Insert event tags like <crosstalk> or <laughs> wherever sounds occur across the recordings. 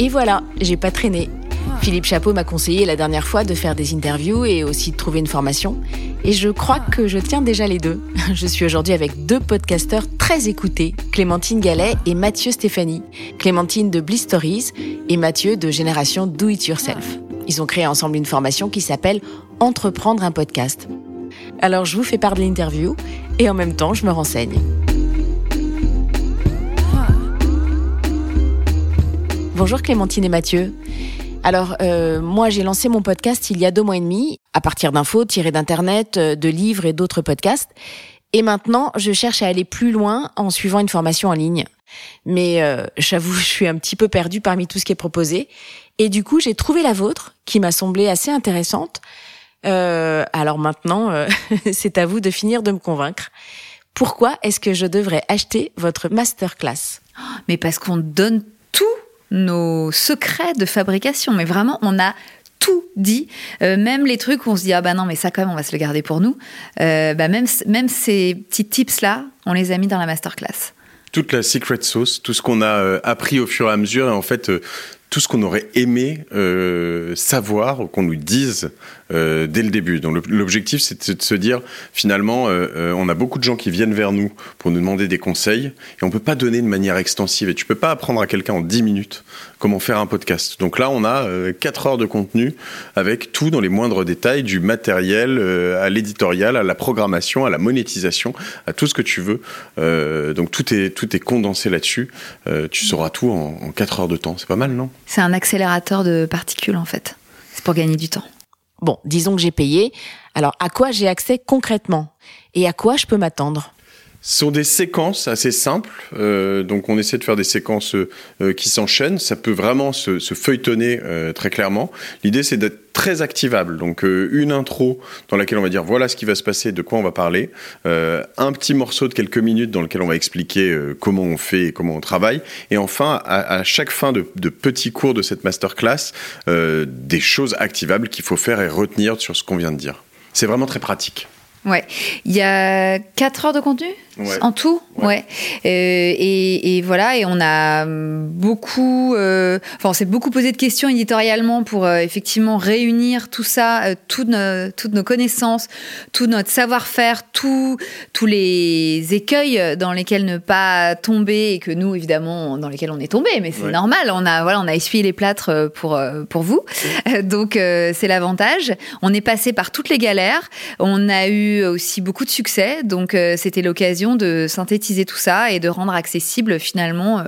Et voilà, j'ai pas traîné. Philippe Chapeau m'a conseillé la dernière fois de faire des interviews et aussi de trouver une formation. Et je crois que je tiens déjà les deux. <laughs> Je suis aujourd'hui avec deux podcasteurs très écoutés, Clémentine Gallet et Mathieu Stéphanie. Clémentine de Bliss Stories et Mathieu de Génération Do It Yourself. Ils ont créé ensemble une formation qui s'appelle Entreprendre un podcast. Alors je vous fais part de l'interview et en même temps je me renseigne. Bonjour Clémentine et Mathieu. Alors, euh, moi, j'ai lancé mon podcast il y a deux mois et demi, à partir d'infos tirées d'Internet, euh, de livres et d'autres podcasts. Et maintenant, je cherche à aller plus loin en suivant une formation en ligne. Mais euh, j'avoue, je suis un petit peu perdue parmi tout ce qui est proposé. Et du coup, j'ai trouvé la vôtre, qui m'a semblé assez intéressante. alors maintenant, <laughs> c'est à vous de finir de me convaincre. Pourquoi est-ce que je devrais acheter votre masterclass? Mais parce qu'on donne tout nos secrets de fabrication. Mais vraiment, on a tout dit, euh, même les trucs où on se dit ah bah non mais ça quand même on va se le garder pour nous. Euh, bah même même ces petits tips là, on les a mis dans la masterclass. Toute la secret sauce, tout ce qu'on a euh, appris au fur et à mesure et en fait tout ce qu'on aurait aimé euh, savoir, qu'on nous dise euh, dès le début. Donc l'objectif, c'est de se dire, finalement, euh, euh, on a beaucoup de gens qui viennent vers nous pour nous demander des conseils, et on peut pas donner de manière extensive. Et tu peux pas apprendre à quelqu'un en 10 minutes comment faire un podcast. Donc là, on a 4 heures de contenu avec tout dans les moindres détails, du matériel à l'éditorial, à la programmation, à la monétisation, à tout ce que tu veux. donc tout est, tout est condensé là-dessus. tu sauras tout en, en 4 heures de temps. C'est pas mal, non? C'est un accélérateur de particules en fait. C'est pour gagner du temps. Bon, disons que j'ai payé. Alors à quoi j'ai accès concrètement? Et à quoi je peux m'attendre? Ce sont des séquences assez simples, euh, donc on essaie de faire des séquences euh, qui s'enchaînent. Ça peut vraiment se, feuilletonner euh, très clairement. L'idée c'est d'être très activable, donc une intro dans laquelle on va dire voilà ce qui va se passer, de quoi on va parler, un petit morceau de quelques minutes dans lequel on va expliquer comment on fait et comment on travaille, et enfin à, chaque fin de, de, petits cours de cette masterclass, des choses activables qu'il faut faire et retenir sur ce qu'on vient de dire. C'est vraiment très pratique. Ouais, il y a 4 heures de contenu en tout, ouais. Euh, et, et, voilà, et on a beaucoup, euh, enfin, on s'est beaucoup posé de questions éditorialement pour euh, effectivement réunir tout ça, toutes, nos, toutes nos connaissances, tout notre savoir-faire, tous tous les écueils dans lesquels ne pas tomber et que nous, évidemment, dans lesquels on est tombé, mais c'est normal. On a, voilà, on a essuyé les plâtres pour pour vous, <laughs> donc c'est l'avantage. On est passé par toutes les galères. On a eu aussi beaucoup de succès, donc c'était l'occasion de synthétiser tout ça et de rendre accessible finalement euh,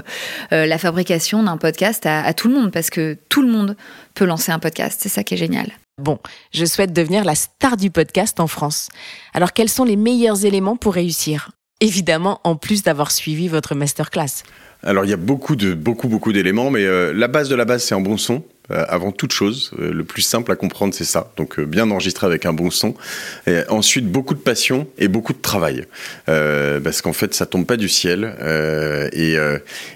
euh, la fabrication d'un podcast à, tout le monde, parce que tout le monde peut lancer un podcast. C'est ça qui est génial. Bon, je souhaite devenir la star du podcast en France. Alors quels sont les meilleurs éléments pour réussir? Évidemment, en plus d'avoir suivi votre masterclass. Alors il y a beaucoup de beaucoup beaucoup d'éléments, mais euh, la base de la base c'est un bon son. Euh, avant toute chose. Euh, le plus simple à comprendre, c'est ça. Donc euh, bien enregistrer avec un bon son. Et ensuite, beaucoup de passion et beaucoup de travail. parce qu'en fait, ça tombe pas du ciel. Et,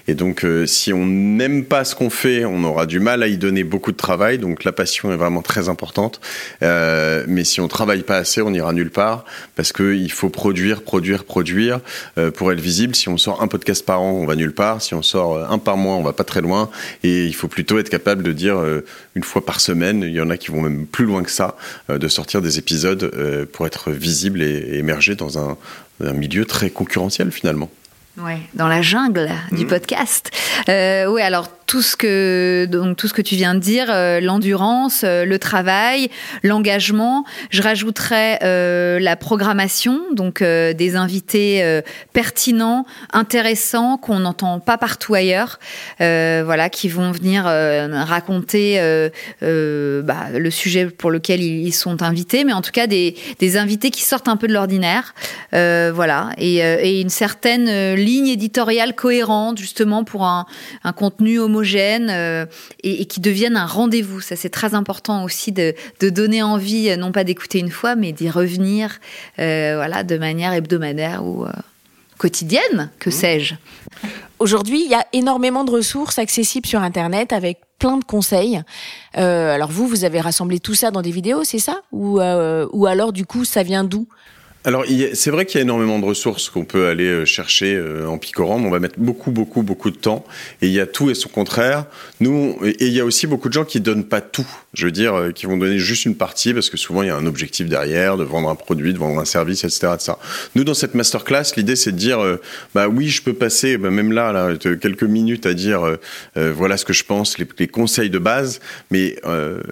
et, donc, si on n'aime pas ce qu'on fait, on aura du mal à y donner beaucoup de travail. Donc la passion est vraiment très importante. mais si on travaille pas assez, on ira nulle part. Parce qu'il faut produire, produire, produire pour être visible. Si on sort un podcast par an, on va nulle part. Si on sort un par mois, on va pas très loin. Et il faut plutôt être capable de dire euh, une fois par semaine. Il y en a qui vont même plus loin que ça, euh, de sortir des épisodes euh, pour être visible et, émerger dans un milieu très concurrentiel finalement. Ouais, dans la jungle du mmh. podcast. Euh, oui, alors tout ce que donc tout ce que tu viens de dire, euh, l'endurance, euh, le travail, l'engagement. Je rajouterais la programmation, donc des invités pertinents, intéressants qu'on n'entend pas partout ailleurs. voilà, qui vont venir raconter bah, le sujet pour lequel ils, sont invités, mais en tout cas des, des invités qui sortent un peu de l'ordinaire. voilà, et, et une certaine ligne éditoriale cohérente justement pour un, contenu homogène euh, et, qui devienne un rendez-vous. Ça, c'est très important aussi de, donner envie, non pas d'écouter une fois, mais d'y revenir euh, voilà, de manière hebdomadaire ou euh, quotidienne, que mmh. sais-je. Aujourd'hui, il y a énormément de ressources accessibles sur Internet avec plein de conseils. alors vous, vous avez rassemblé tout ça dans des vidéos, c'est ça? Ou, ou alors du coup, ça vient d'où? Alors, c'est vrai qu'il y a énormément de ressources qu'on peut aller euh, chercher euh, en picorant, mais on va mettre beaucoup, beaucoup, beaucoup de temps. Et il y a tout et son contraire. Nous, et il y a aussi beaucoup de gens qui donnent pas tout. Je veux dire, euh, qui vont donner juste une partie parce que souvent il y a un objectif derrière, de vendre un produit, de vendre un service, etc. etc. Nous, dans cette masterclass, l'idée c'est de dire, bah oui, je peux passer, bah, même là, là, quelques minutes à dire, voilà ce que je pense, les, les conseils de base. Mais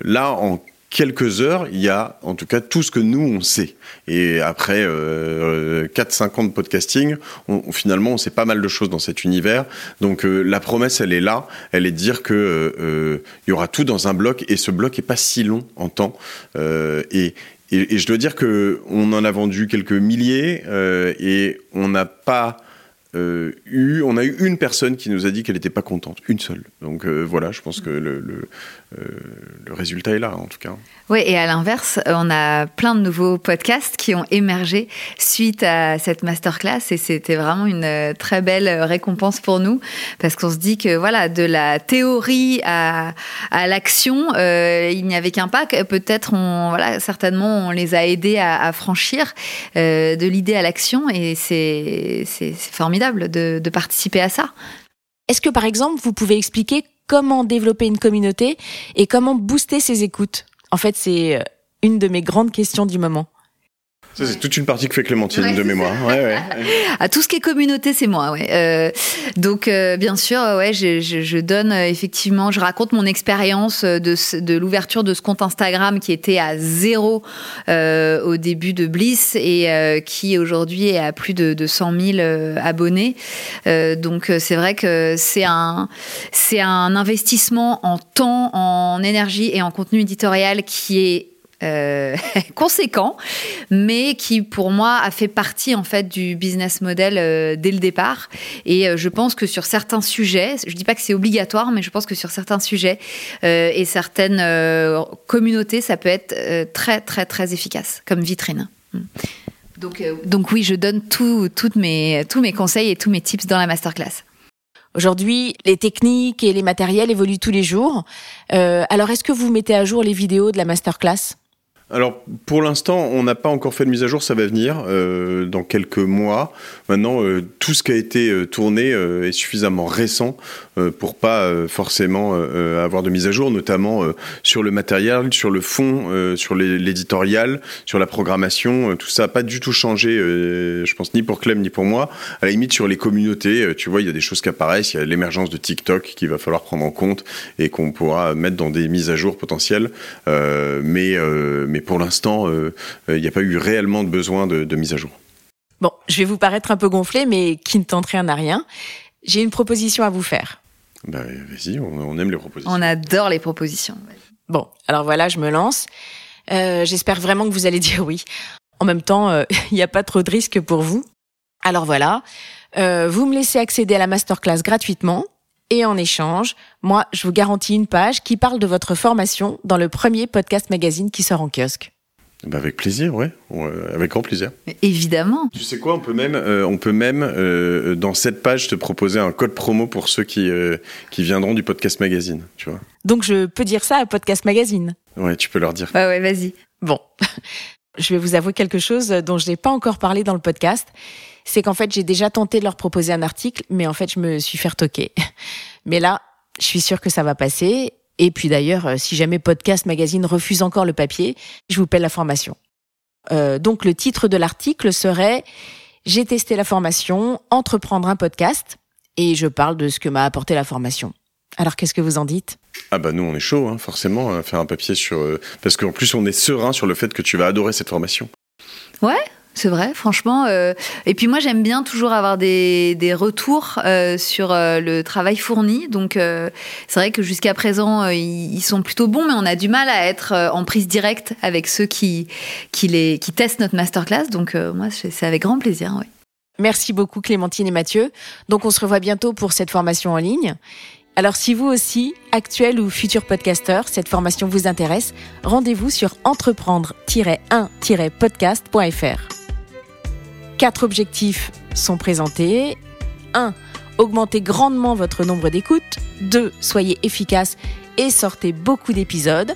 là, en quelques heures, il y a en tout cas tout ce que nous on sait. Et après euh, 4-5 ans de podcasting, on, finalement on sait pas mal de choses dans cet univers. Donc euh, la promesse elle est là, elle est de dire que euh, il y aura tout dans un bloc et ce bloc est pas si long en temps. Euh, et, et, et, je dois dire que on en a vendu quelques milliers et on n'a pas euh, eu, on a eu une personne qui nous a dit qu'elle n'était pas contente, une seule. Donc euh, voilà, je pense que euh, le, résultat est là en tout cas. Oui, et à l'inverse, on a plein de nouveaux podcasts qui ont émergé suite à cette masterclass et c'était vraiment une très belle récompense pour nous parce qu'on se dit que voilà, de la théorie à, l'action, il n'y avait qu'un pas. Peut-être, certainement, on les a aidés à franchir de l'idée à l'action et c'est formidable de, participer à ça. Est-ce que par exemple, vous pouvez expliquer comment développer une communauté et comment booster ses écoutes? En fait, c'est euh, une de mes grandes questions du moment. Ça, c'est toute une partie que fait Clémentine de mémoire. Ouais, ouais. <laughs> à tout ce qui est communauté, c'est moi. Ouais. Euh, donc, euh, bien sûr, ouais, je, je, je donne euh, effectivement, je raconte mon expérience de, de l'ouverture de ce compte Instagram qui était à zéro euh, au début de Bliss et euh, qui aujourd'hui est à plus de, de 100 000 abonnés. donc, c'est vrai que c'est un, c'est un investissement en temps, en énergie et en contenu éditorial qui est euh, <laughs> conséquent, mais qui pour moi a fait partie en fait du business model euh, dès le départ. Et euh, je pense que sur certains sujets, je dis pas que c'est obligatoire, mais je pense que sur certains sujets et certaines communautés, ça peut être très très très efficace comme vitrine. Mm. Donc, donc oui, je donne tout, mes, tous mes conseils et tous mes tips dans la masterclass. Aujourd'hui, les techniques et les matériels évoluent tous les jours. alors, est-ce que vous mettez à jour les vidéos de la masterclass? Alors, pour l'instant, on n'a pas encore fait de mise à jour, ça va venir euh, dans quelques mois. Maintenant, euh, tout ce qui a été euh, tourné est suffisamment récent pour pas forcément avoir de mise à jour, notamment sur le matériel, sur le fond, sur l'éditorial, sur la programmation. tout ça n'a pas du tout changé, je pense, ni pour Clem ni pour moi. À la limite, sur les communautés, tu vois, il y a des choses qui apparaissent. Il y a l'émergence de TikTok qu'il va falloir prendre en compte et qu'on pourra mettre dans des mises à jour potentielles. Pour l'instant, euh, euh, il n'y a pas eu réellement de besoin de, mise à jour. Bon, je vais vous paraître un peu gonflé, mais qui ne tente rien à rien. J'ai une proposition à vous faire. Bah, vas-y, on, aime les propositions. On adore les propositions. Bon, alors voilà, je me lance. Euh, j'espère vraiment que vous allez <laughs> dire oui. En même temps, <laughs> il n'y a pas trop de risques pour vous. Alors voilà, vous me laissez accéder à la masterclass gratuitement. Et en échange, moi, je vous garantis une page qui parle de votre formation dans le premier podcast magazine qui sort en kiosque. Bah avec plaisir, ouais. avec grand plaisir. Évidemment. Tu sais quoi, on peut même, euh, on peut même euh, dans cette page te proposer un code promo pour ceux qui, euh, qui viendront du podcast magazine, tu vois. Donc je peux dire ça à podcast magazine. Ouais, tu peux leur dire. Ouais, ouais, vas-y. Bon, <laughs> je vais vous avouer quelque chose dont je n'ai pas encore parlé dans le podcast c'est qu'en fait, j'ai déjà tenté de leur proposer un article, mais en fait, je me suis fait retoquer. <laughs> Mais là, je suis sûre que ça va passer. Et puis d'ailleurs, euh, si jamais Podcast Magazine refuse encore le papier, je vous paie la formation. Euh, donc le titre de l'article serait J'ai testé la formation, entreprendre un podcast, et je parle de ce que m'a apporté la formation. Alors qu'est-ce que vous en dites? Ah bah nous on est chaud, hein, forcément, à faire un papier sur... Euh, parce qu'en plus on est serein sur le fait que tu vas adorer cette formation. Ouais, c'est vrai, franchement. Euh, et puis moi, j'aime bien toujours avoir des, des retours euh, sur euh, le travail fourni. Donc, c'est vrai que jusqu'à présent, ils, sont plutôt bons, mais on a du mal à être en prise directe avec ceux qui, qui, les, qui testent notre masterclass. Donc, moi, c'est avec grand plaisir. Oui. Merci beaucoup, Clémentine et Mathieu. Donc, on se revoit bientôt pour cette formation en ligne. Alors si vous aussi, actuel ou futur podcasteur, cette formation vous intéresse, rendez-vous sur entreprendre-1-podcast.fr. Quatre objectifs sont présentés. 1. Augmentez grandement votre nombre d'écoutes. 2. Soyez efficace et sortez beaucoup d'épisodes.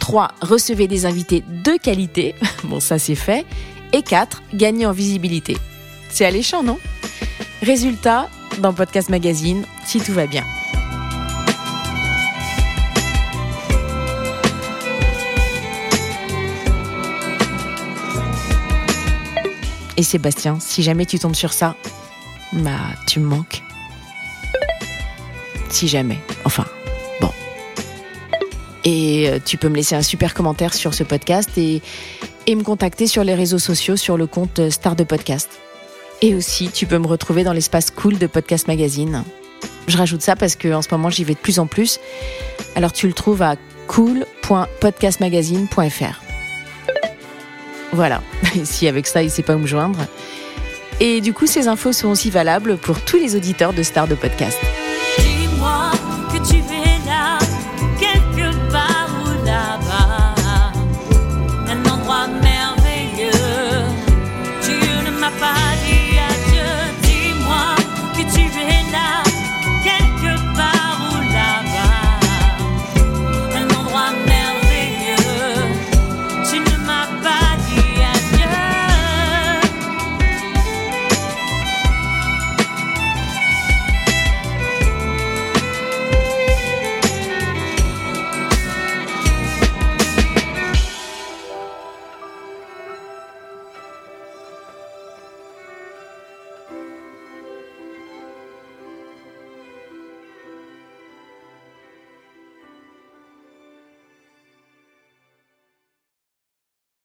3. Recevez des invités de qualité. <laughs> bon, ça c'est fait. Et 4. Gagner en visibilité. C'est alléchant, non? Résultat, dans Podcast Magazine, si tout va bien. Et Sébastien, si jamais tu tombes sur ça, bah tu me manques. Si jamais, enfin, bon. Et euh, tu peux me laisser un super commentaire sur ce podcast et, et me contacter sur les réseaux sociaux sur le compte euh, Star de Podcast. Et aussi, tu peux me retrouver dans l'espace cool de Podcast Magazine. Je rajoute ça parce qu'en ce moment, j'y vais de plus en plus. Alors tu le trouves à cool.podcastmagazine.fr. Voilà, <laughs> si avec ça, il sait pas où me joindre. Et du coup, ces infos sont aussi valables pour tous les auditeurs de Star de Podcast.